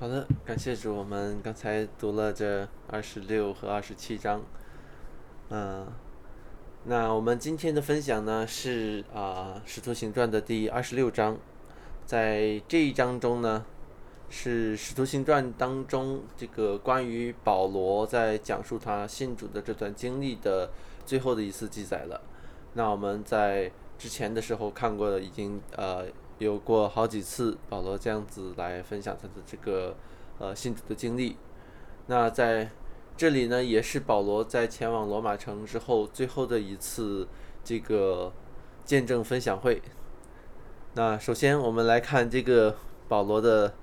好的，感谢主。我们刚才读了这二十六和二十七章，嗯，那我们今天的分享呢是啊《使徒行传》的第二十六章，在这一章中呢是《使徒行传》当中这个关于保罗在讲述他信主的这段经历的最后的一次记载了。那我们在之前的时候看过的，已经呃。有过好几次保罗这样子来分享他的这个呃信主的经历，那在这里呢，也是保罗在前往罗马城之后最后的一次这个见证分享会。那首先我们来看这个保罗的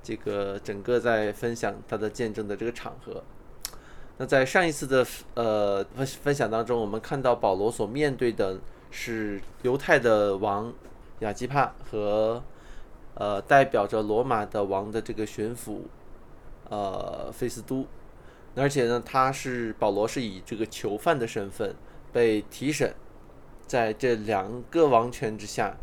这个整个在分享他的见证的这个场合。那在上一次的呃分分享当中，我们看到保罗所面对的是犹太的王。亚基帕和呃代表着罗马的王的这个巡抚呃费斯都，而且呢，他是保罗是以这个囚犯的身份被提审，在这两个王权之下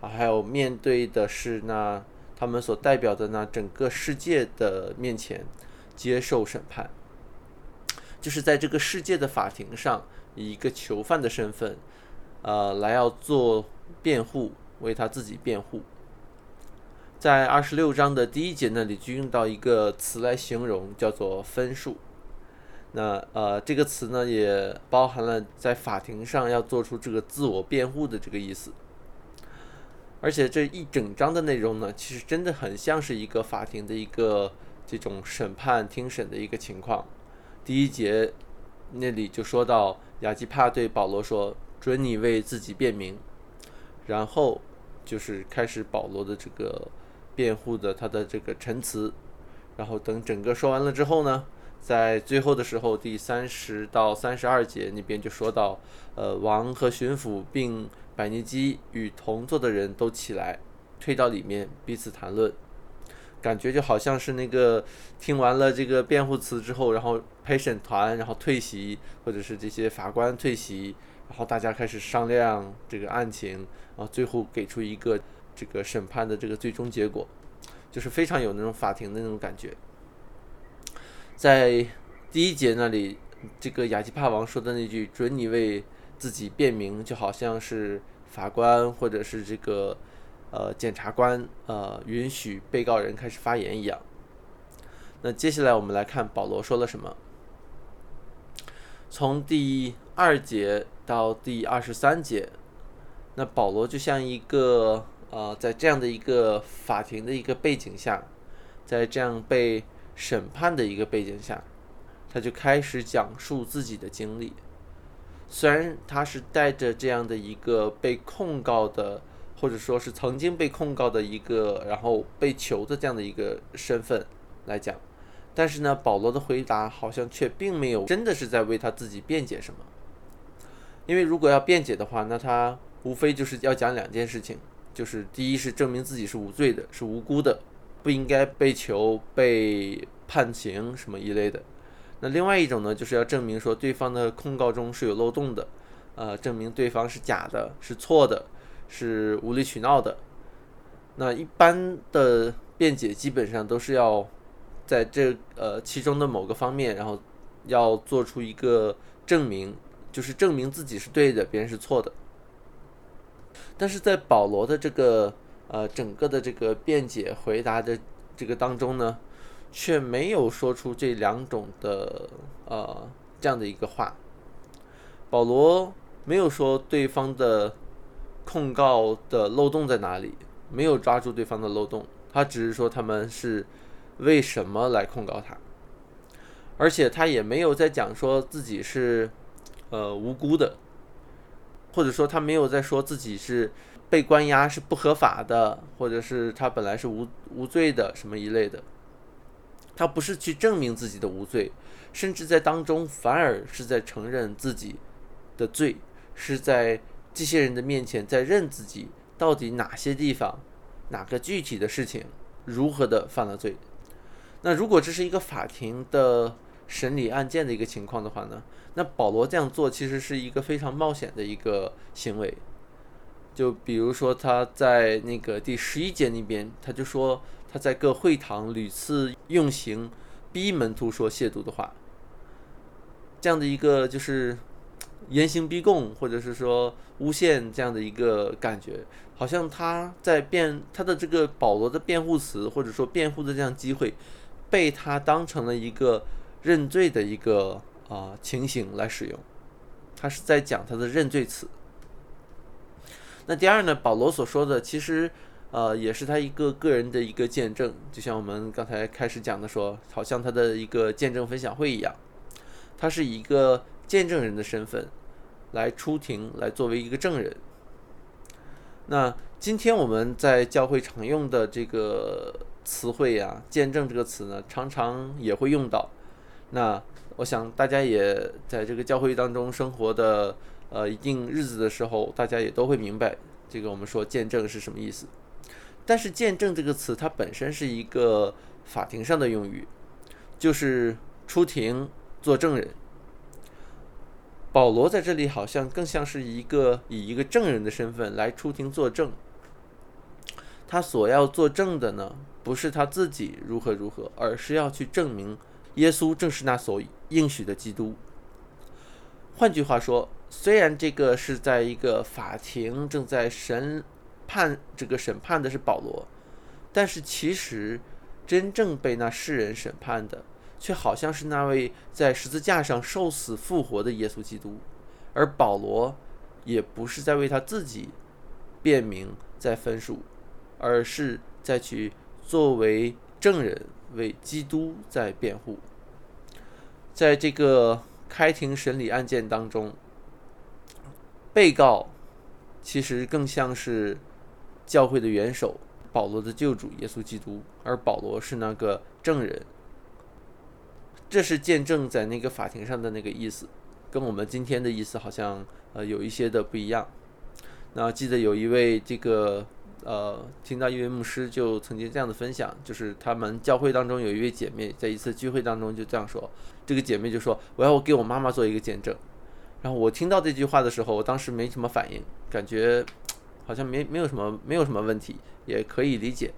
啊，还有面对的是那他们所代表的那整个世界的面前接受审判，就是在这个世界的法庭上以一个囚犯的身份呃来要做辩护。为他自己辩护，在二十六章的第一节那里就用到一个词来形容，叫做分数。那呃，这个词呢也包含了在法庭上要做出这个自我辩护的这个意思。而且这一整章的内容呢，其实真的很像是一个法庭的一个这种审判听审的一个情况。第一节那里就说到亚基帕对保罗说：“准你为自己辩明。”然后就是开始保罗的这个辩护的他的这个陈词，然后等整个说完了之后呢，在最后的时候，第三十到三十二节那边就说到，呃，王和巡抚并百尼基与同坐的人都起来，退到里面彼此谈论，感觉就好像是那个听完了这个辩护词之后，然后陪审团然后退席，或者是这些法官退席。然后大家开始商量这个案情，啊最后给出一个这个审判的这个最终结果，就是非常有那种法庭的那种感觉。在第一节那里，这个亚基帕王说的那句“准你为自己辩明”，就好像是法官或者是这个呃检察官呃允许被告人开始发言一样。那接下来我们来看保罗说了什么，从第二节。到第二十三节，那保罗就像一个呃，在这样的一个法庭的一个背景下，在这样被审判的一个背景下，他就开始讲述自己的经历。虽然他是带着这样的一个被控告的，或者说是曾经被控告的一个，然后被囚的这样的一个身份来讲，但是呢，保罗的回答好像却并没有真的是在为他自己辩解什么。因为如果要辩解的话，那他无非就是要讲两件事情，就是第一是证明自己是无罪的，是无辜的，不应该被囚、被判刑什么一类的。那另外一种呢，就是要证明说对方的控告中是有漏洞的，呃，证明对方是假的、是错的、是无理取闹的。那一般的辩解基本上都是要在这呃其中的某个方面，然后要做出一个证明。就是证明自己是对的，别人是错的。但是在保罗的这个呃整个的这个辩解回答的这个当中呢，却没有说出这两种的呃这样的一个话。保罗没有说对方的控告的漏洞在哪里，没有抓住对方的漏洞，他只是说他们是为什么来控告他，而且他也没有在讲说自己是。呃，无辜的，或者说他没有在说自己是被关押是不合法的，或者是他本来是无无罪的什么一类的，他不是去证明自己的无罪，甚至在当中反而是在承认自己的罪，是在这些人的面前在认自己到底哪些地方，哪个具体的事情如何的犯了罪。那如果这是一个法庭的。审理案件的一个情况的话呢，那保罗这样做其实是一个非常冒险的一个行为。就比如说他在那个第十一节那边，他就说他在各会堂屡次用刑逼门徒说亵渎的话，这样的一个就是严刑逼供，或者是说诬陷这样的一个感觉，好像他在辩他的这个保罗的辩护词，或者说辩护的这样机会，被他当成了一个认罪的一个啊情形来使用，他是在讲他的认罪词。那第二呢，保罗所说的其实。呃，也是他一个个人的一个见证，就像我们刚才开始讲的说，好像他的一个见证分享会一样，他是一个见证人的身份来出庭，来作为一个证人。那今天我们在教会常用的这个词汇呀，“见证”这个词呢，常常也会用到。那我想大家也在这个教会当中生活的呃一定日子的时候，大家也都会明白这个我们说见证是什么意思。但是“见证”这个词，它本身是一个法庭上的用语，就是出庭做证人。保罗在这里好像更像是一个以一个证人的身份来出庭作证。他所要作证的呢，不是他自己如何如何，而是要去证明耶稣正是那所以应许的基督。换句话说，虽然这个是在一个法庭正在审。判这个审判的是保罗，但是其实真正被那世人审判的，却好像是那位在十字架上受死复活的耶稣基督，而保罗也不是在为他自己辩明在分数，而是在去作为证人为基督在辩护。在这个开庭审理案件当中，被告其实更像是。教会的元首，保罗的救主耶稣基督，而保罗是那个证人。这是见证在那个法庭上的那个意思，跟我们今天的意思好像呃有一些的不一样。那记得有一位这个呃，听到一位牧师就曾经这样的分享，就是他们教会当中有一位姐妹在一次聚会当中就这样说，这个姐妹就说我要我给我妈妈做一个见证。然后我听到这句话的时候，我当时没什么反应，感觉。好像没没有什么没有什么问题，也可以理解。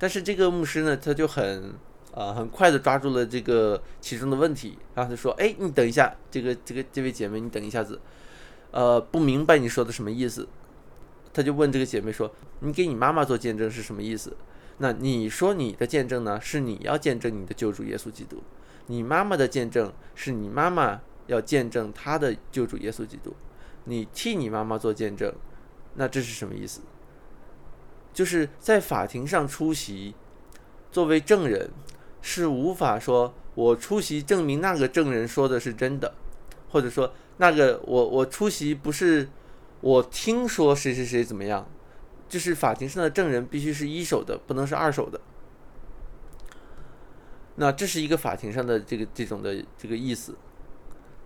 但是这个牧师呢，他就很呃很快的抓住了这个其中的问题，然后他说：“哎，你等一下，这个这个这位姐妹，你等一下子，呃，不明白你说的什么意思。”他就问这个姐妹说：“你给你妈妈做见证是什么意思？那你说你的见证呢？是你要见证你的救主耶稣基督，你妈妈的见证是你妈妈要见证她的救主耶稣基督，你替你妈妈做见证。”那这是什么意思？就是在法庭上出席，作为证人，是无法说我出席证明那个证人说的是真的，或者说那个我我出席不是我听说谁谁谁怎么样，就是法庭上的证人必须是一手的，不能是二手的。那这是一个法庭上的这个这种的这个意思。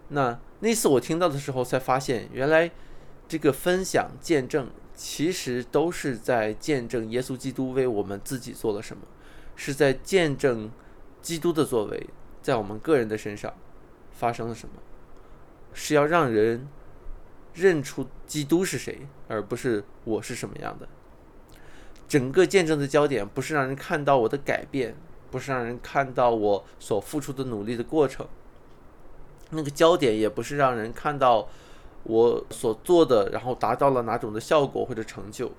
那那次我听到的时候才发现，原来。这个分享见证，其实都是在见证耶稣基督为我们自己做了什么，是在见证基督的作为在我们个人的身上发生了什么，是要让人认出基督是谁，而不是我是什么样的。整个见证的焦点不是让人看到我的改变，不是让人看到我所付出的努力的过程，那个焦点也不是让人看到。我所做的，然后达到了哪种的效果或者成就，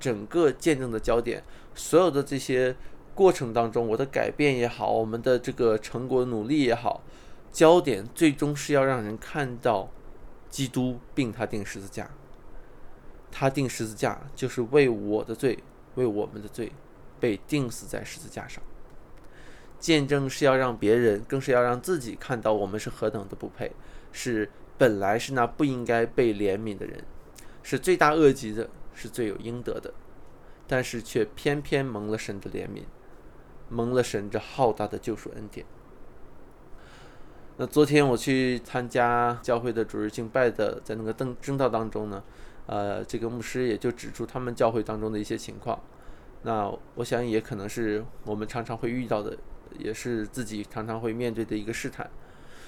整个见证的焦点，所有的这些过程当中，我的改变也好，我们的这个成果努力也好，焦点最终是要让人看到基督，并他定十字架。他定十字架就是为我的罪，为我们的罪，被钉死在十字架上。见证是要让别人，更是要让自己看到我们是何等的不配，是。本来是那不应该被怜悯的人，是罪大恶极的，是罪有应得的，但是却偏偏蒙了神的怜悯，蒙了神这浩大的救赎恩典。那昨天我去参加教会的主日敬拜的，在那个登正道当中呢，呃，这个牧师也就指出他们教会当中的一些情况。那我想也可能是我们常常会遇到的，也是自己常常会面对的一个试探。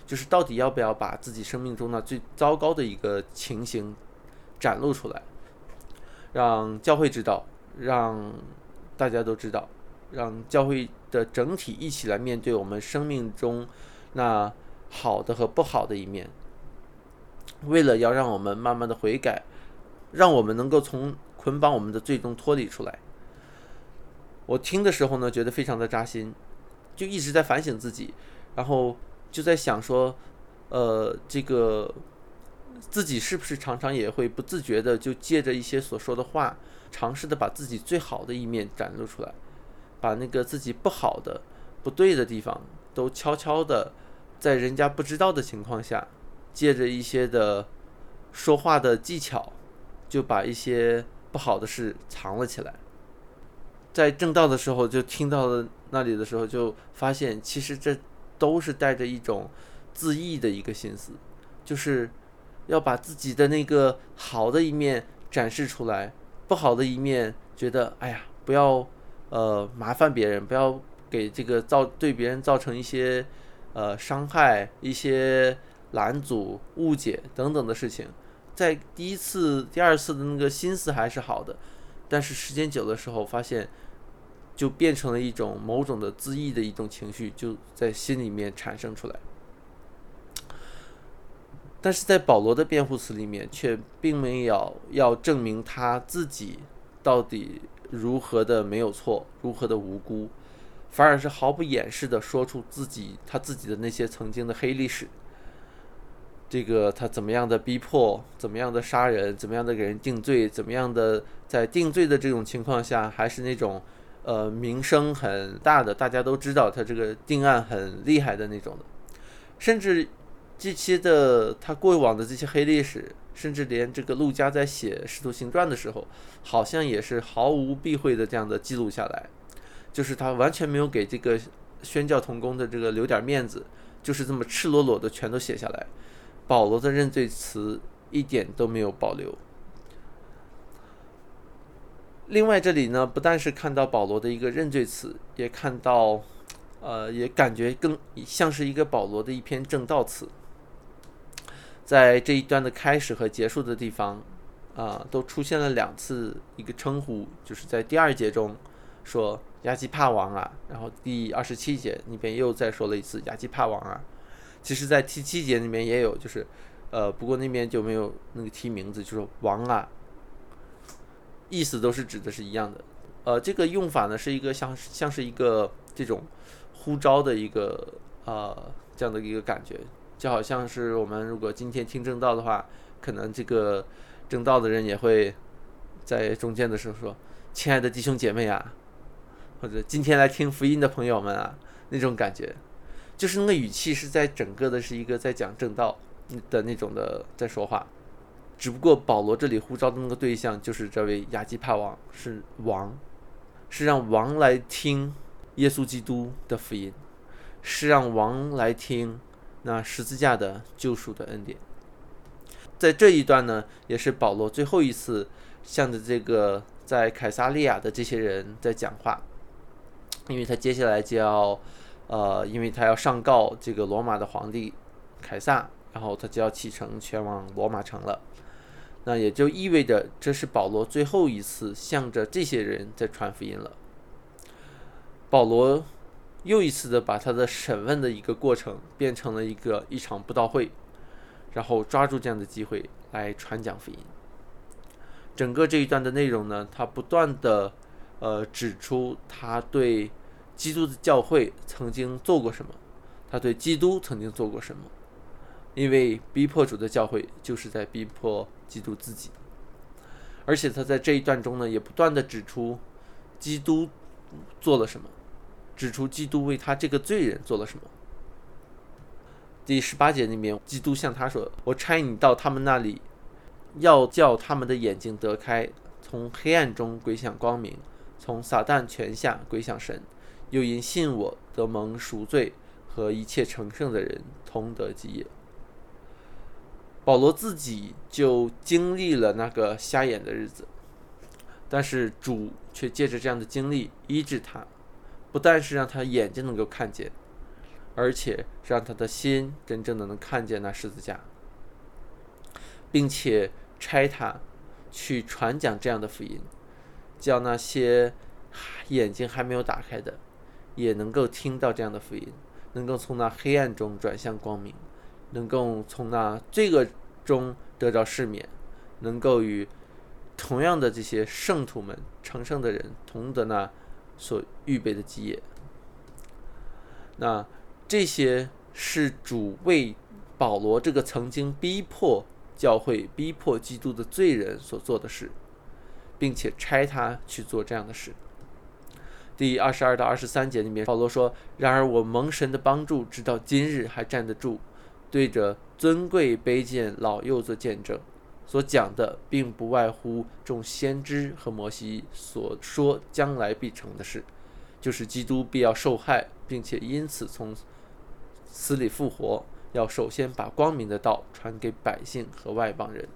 就是到底要不要把自己生命中那最糟糕的一个情形展露出来，让教会知道，让大家都知道，让教会的整体一起来面对我们生命中那好的和不好的一面。为了要让我们慢慢的悔改，让我们能够从捆绑我们的最终脱离出来。我听的时候呢，觉得非常的扎心，就一直在反省自己，然后就在想说，呃，这个自己是不是常常也会不自觉的就借着一些所说的话，尝试的把自己最好的一面展露出来，把那个自己不好的、不对的地方都悄悄的在人家不知道的情况下，借着一些的说话的技巧，就把一些不好的事藏了起来。在正道的时候，就听到了那里的时候，就发现其实这都是带着一种自意的一个心思，就是要把自己的那个好的一面展示出来，不好的一面觉得哎呀，不要呃麻烦别人，不要给这个造对别人造成一些呃伤害、一些拦阻、误解等等的事情。在第一次、第二次的那个心思还是好的，但是时间久的时候发现。就变成了一种某种的自意的一种情绪，就在心里面产生出来。但是在保罗的辩护词里面，却并没有要证明他自己到底如何的没有错，如何的无辜，反而是毫不掩饰的说出自己他自己的那些曾经的黑历史。这个他怎么样的逼迫，怎么样的杀人，怎么样的给人定罪，怎么样的在定罪的这种情况下，还是那种。呃，名声很大的，大家都知道他这个定案很厉害的那种的，甚至这些的他过往的这些黑历史，甚至连这个陆家在写《师徒行传》的时候，好像也是毫无避讳的这样的记录下来，就是他完全没有给这个宣教同工的这个留点面子，就是这么赤裸裸的全都写下来，保罗的认罪词一点都没有保留。另外，这里呢，不但是看到保罗的一个认罪词，也看到，呃，也感觉更像是一个保罗的一篇正道词。在这一段的开始和结束的地方，啊，都出现了两次一个称呼，就是在第二节中说亚基帕王啊，然后第二十七节那边又再说了一次亚基帕王啊。其实，在第七节里面也有，就是，呃，不过那边就没有那个提名字，就是王啊。意思都是指的是一样的，呃，这个用法呢是一个像像是一个这种呼召的一个呃这样的一个感觉，就好像是我们如果今天听正道的话，可能这个正道的人也会在中间的时候说：“亲爱的弟兄姐妹啊，或者今天来听福音的朋友们啊，那种感觉，就是那个语气是在整个的是一个在讲正道的那种的在说话。”只不过保罗这里呼召的那个对象就是这位亚基帕王，是王，是让王来听耶稣基督的福音，是让王来听那十字架的救赎的恩典。在这一段呢，也是保罗最后一次向着这个在凯撒利亚的这些人在讲话，因为他接下来就要，呃，因为他要上告这个罗马的皇帝凯撒，然后他就要启程前往罗马城了。那也就意味着，这是保罗最后一次向着这些人在传福音了。保罗又一次的把他的审问的一个过程变成了一个一场布道会，然后抓住这样的机会来传讲福音。整个这一段的内容呢，他不断的呃指出他对基督的教会曾经做过什么，他对基督曾经做过什么。因为逼迫主的教会就是在逼迫基督自己，而且他在这一段中呢，也不断的指出基督做了什么，指出基督为他这个罪人做了什么。第十八节里面，基督向他说：“我差你到他们那里，要叫他们的眼睛得开，从黑暗中归向光明，从撒旦权下归向神，又因信我得蒙赎罪，和一切成圣的人同得基业。”保罗自己就经历了那个瞎眼的日子，但是主却借着这样的经历医治他，不但是让他眼睛能够看见，而且让他的心真正的能看见那十字架，并且差他去传讲这样的福音，叫那些眼睛还没有打开的，也能够听到这样的福音，能够从那黑暗中转向光明，能够从那罪恶中得到赦免，能够与同样的这些圣徒们、成圣的人同得那所预备的基业。那这些是主为保罗这个曾经逼迫教会、逼迫基督的罪人所做的事，并且差他去做这样的事。第二十二到二十三节里面，保罗说：“然而我蒙神的帮助，直到今日还站得住，对着尊贵卑贱老幼做见证。所讲的，并不外乎众先知和摩西所说将来必成的事，就是基督必要受害，并且因此从死里复活，要首先把光明的道传给百姓和外邦人。”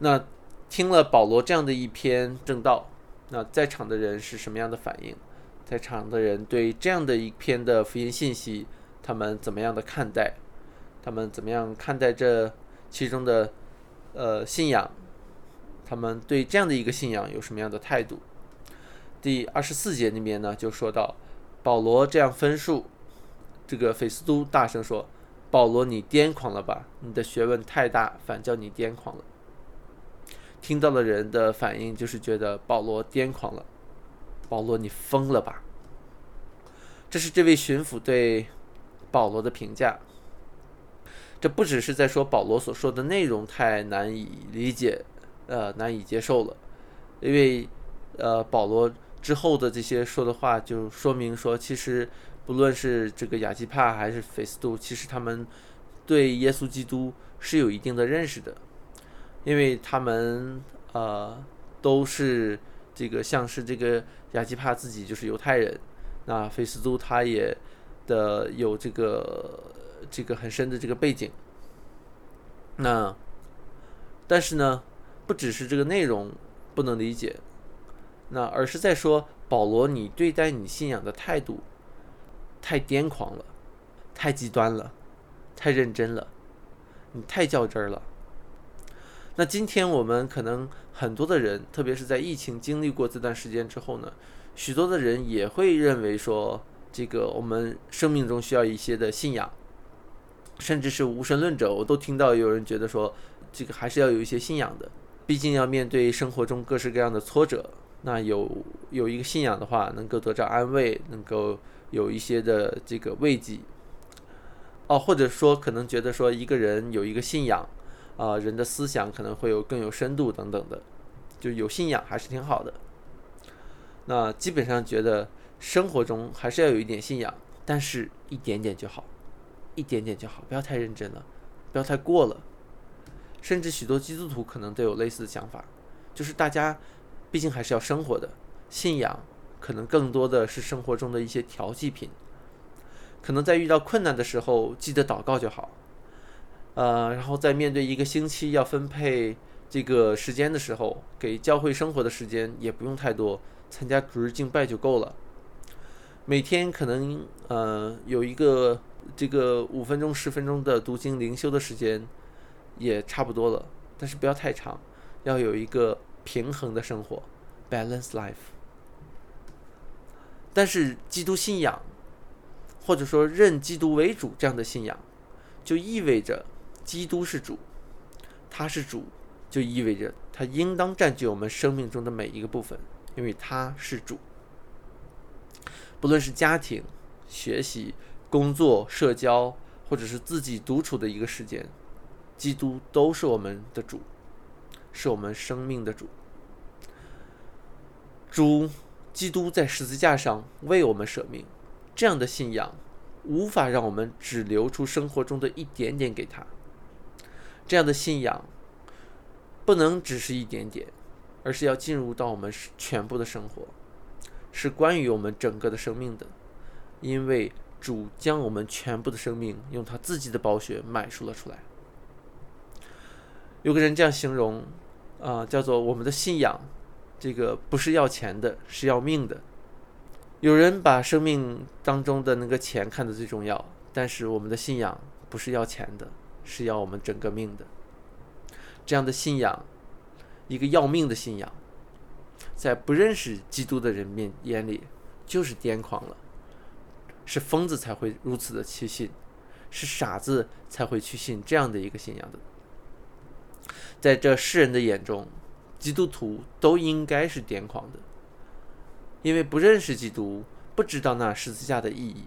那听了保罗这样的一篇正道。那在场的人是什么样的反应？在场的人对这样的一篇的福音信息，他们怎么样的看待？他们怎么样看待这其中的呃信仰？他们对这样的一个信仰有什么样的态度？第二十四节里面呢，就说到保罗这样分数，这个菲斯都大声说：“保罗，你癫狂了吧？你的学问太大，反叫你癫狂了。”听到的人的反应就是觉得保罗癫狂了，保罗你疯了吧？这是这位巡抚对保罗的评价。这不只是在说保罗所说的内容太难以理解，呃，难以接受了，因为呃，保罗之后的这些说的话就说明说，其实不论是这个亚基帕还是菲斯杜，其实他们对耶稣基督是有一定的认识的。因为他们呃都是这个像是这个亚基帕自己就是犹太人，那菲斯都他也的有这个这个很深的这个背景，那但是呢，不只是这个内容不能理解，那而是在说保罗你对待你信仰的态度太癫狂了，太极端了，太认真了，你太较真儿了。那今天我们可能很多的人，特别是在疫情经历过这段时间之后呢，许多的人也会认为说，这个我们生命中需要一些的信仰，甚至是无神论者，我都听到有人觉得说，这个还是要有一些信仰的，毕竟要面对生活中各式各样的挫折，那有有一个信仰的话，能够得到安慰，能够有一些的这个慰藉，哦，或者说可能觉得说一个人有一个信仰。啊，人的思想可能会有更有深度等等的，就有信仰还是挺好的。那基本上觉得生活中还是要有一点信仰，但是一点点就好，一点点就好，不要太认真了，不要太过了。甚至许多基督徒可能都有类似的想法，就是大家毕竟还是要生活的，信仰可能更多的是生活中的一些调剂品，可能在遇到困难的时候记得祷告就好。呃，然后在面对一个星期要分配这个时间的时候，给教会生活的时间也不用太多，参加主日敬拜就够了。每天可能呃有一个这个五分钟、十分钟的读经灵修的时间，也差不多了。但是不要太长，要有一个平衡的生活，balance life。但是基督信仰，或者说认基督为主这样的信仰，就意味着。基督是主，他是主，就意味着他应当占据我们生命中的每一个部分，因为他是主。不论是家庭、学习、工作、社交，或者是自己独处的一个时间，基督都是我们的主，是我们生命的主。主基督在十字架上为我们舍命，这样的信仰无法让我们只留出生活中的一点点给他。这样的信仰不能只是一点点，而是要进入到我们全部的生活，是关于我们整个的生命的。因为主将我们全部的生命用他自己的宝血买赎了出来。有个人这样形容，啊，叫做我们的信仰，这个不是要钱的，是要命的。有人把生命当中的那个钱看得最重要，但是我们的信仰不是要钱的。是要我们整个命的，这样的信仰，一个要命的信仰，在不认识基督的人面眼里就是癫狂了，是疯子才会如此的去信，是傻子才会去信这样的一个信仰的。在这世人的眼中，基督徒都应该是癫狂的，因为不认识基督，不知道那十字架的意义，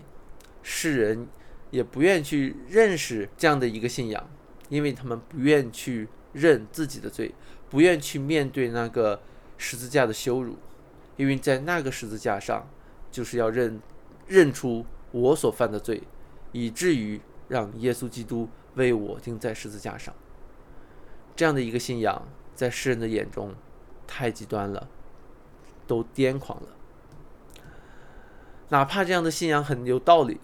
世人也不愿去认识这样的一个信仰，因为他们不愿去认自己的罪，不愿去面对那个。十字架的羞辱，因为在那个十字架上，就是要认认出我所犯的罪，以至于让耶稣基督为我钉在十字架上。这样的一个信仰，在世人的眼中太极端了，都癫狂了。哪怕这样的信仰很有道理，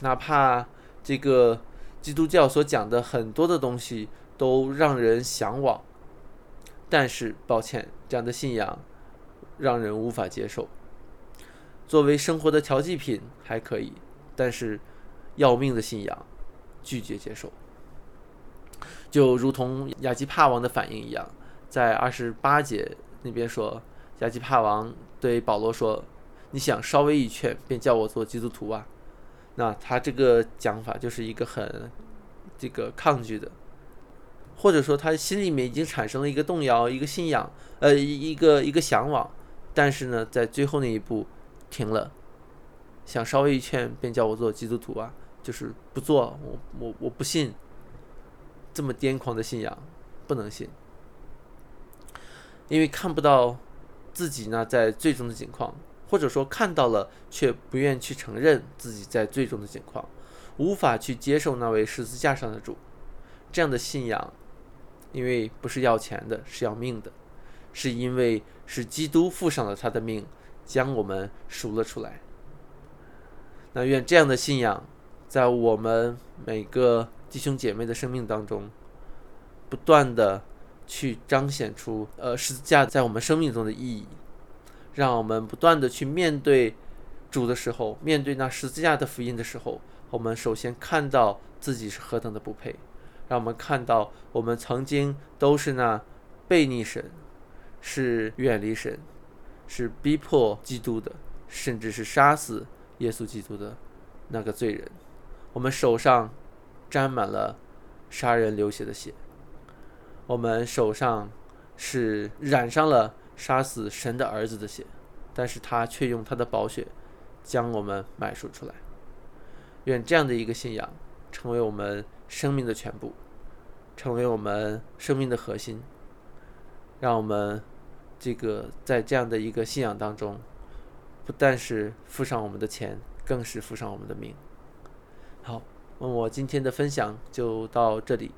哪怕这个基督教所讲的很多的东西都让人向往。但是，抱歉，这样的信仰让人无法接受。作为生活的调剂品还可以，但是要命的信仰拒绝接受。就如同亚基帕王的反应一样，在二十八节那边说，亚基帕王对保罗说：“你想稍微一劝，便叫我做基督徒啊？”那他这个讲法就是一个很这个抗拒的。或者说他心里面已经产生了一个动摇，一个信仰，呃，一个一个向往，但是呢，在最后那一步停了，想稍微一劝，便叫我做基督徒啊，就是不做，我我我不信，这么癫狂的信仰不能信，因为看不到自己呢在最终的境况，或者说看到了却不愿去承认自己在最终的境况，无法去接受那位十字架上的主，这样的信仰。因为不是要钱的，是要命的，是因为是基督付上了他的命，将我们赎了出来。那愿这样的信仰，在我们每个弟兄姐妹的生命当中，不断的去彰显出，呃，十字架在我们生命中的意义，让我们不断的去面对主的时候，面对那十字架的福音的时候，我们首先看到自己是何等的不配。让我们看到，我们曾经都是那背逆神、是远离神、是逼迫基督的，甚至是杀死耶稣基督的那个罪人。我们手上沾满了杀人流血的血，我们手上是染上了杀死神的儿子的血，但是他却用他的宝血将我们买赎出来。愿这样的一个信仰成为我们。生命的全部，成为我们生命的核心，让我们这个在这样的一个信仰当中，不但是付上我们的钱，更是付上我们的命。好，那我今天的分享就到这里。